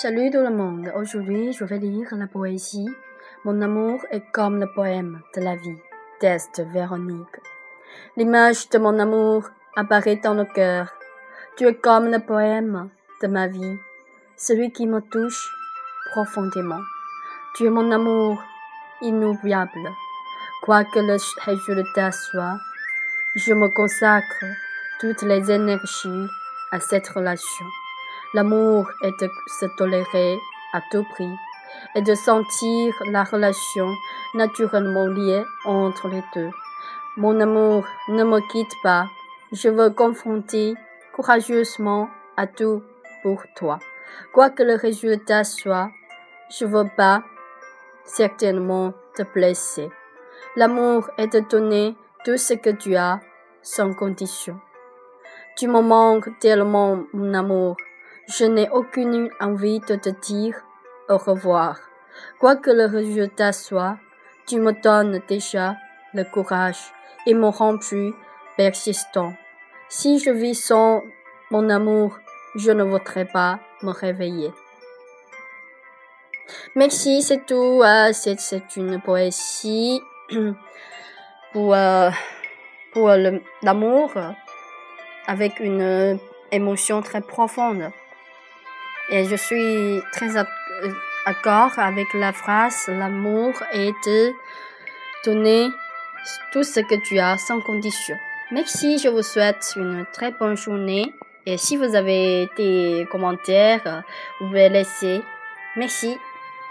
Salut tout le monde. Aujourd'hui, je vais lire la poésie Mon amour est comme le poème de la vie d'Est Véronique. L'image de mon amour apparaît dans le cœur. Tu es comme le poème de ma vie, celui qui me touche profondément. Tu es mon amour inoubliable. Quoi que le résultat soit, je me consacre toutes les énergies à cette relation. L'amour est de se tolérer à tout prix et de sentir la relation naturellement liée entre les deux. Mon amour ne me quitte pas. Je veux confronter courageusement à tout pour toi. Quoi que le résultat soit, je veux pas certainement te blesser. L'amour est de donner tout ce que tu as sans condition. Tu me manques tellement, mon amour. Je n'ai aucune envie de te dire au revoir. Quoi que le résultat soit, tu me donnes déjà le courage et me rends plus persistant. Si je vis sans mon amour, je ne voudrais pas me réveiller. Merci, c'est tout. Euh, c'est une poésie pour, euh, pour l'amour avec une émotion très profonde. Et je suis très d'accord avec la phrase l'amour est de donner tout ce que tu as sans condition. Merci, je vous souhaite une très bonne journée. Et si vous avez des commentaires, vous pouvez laisser. Merci.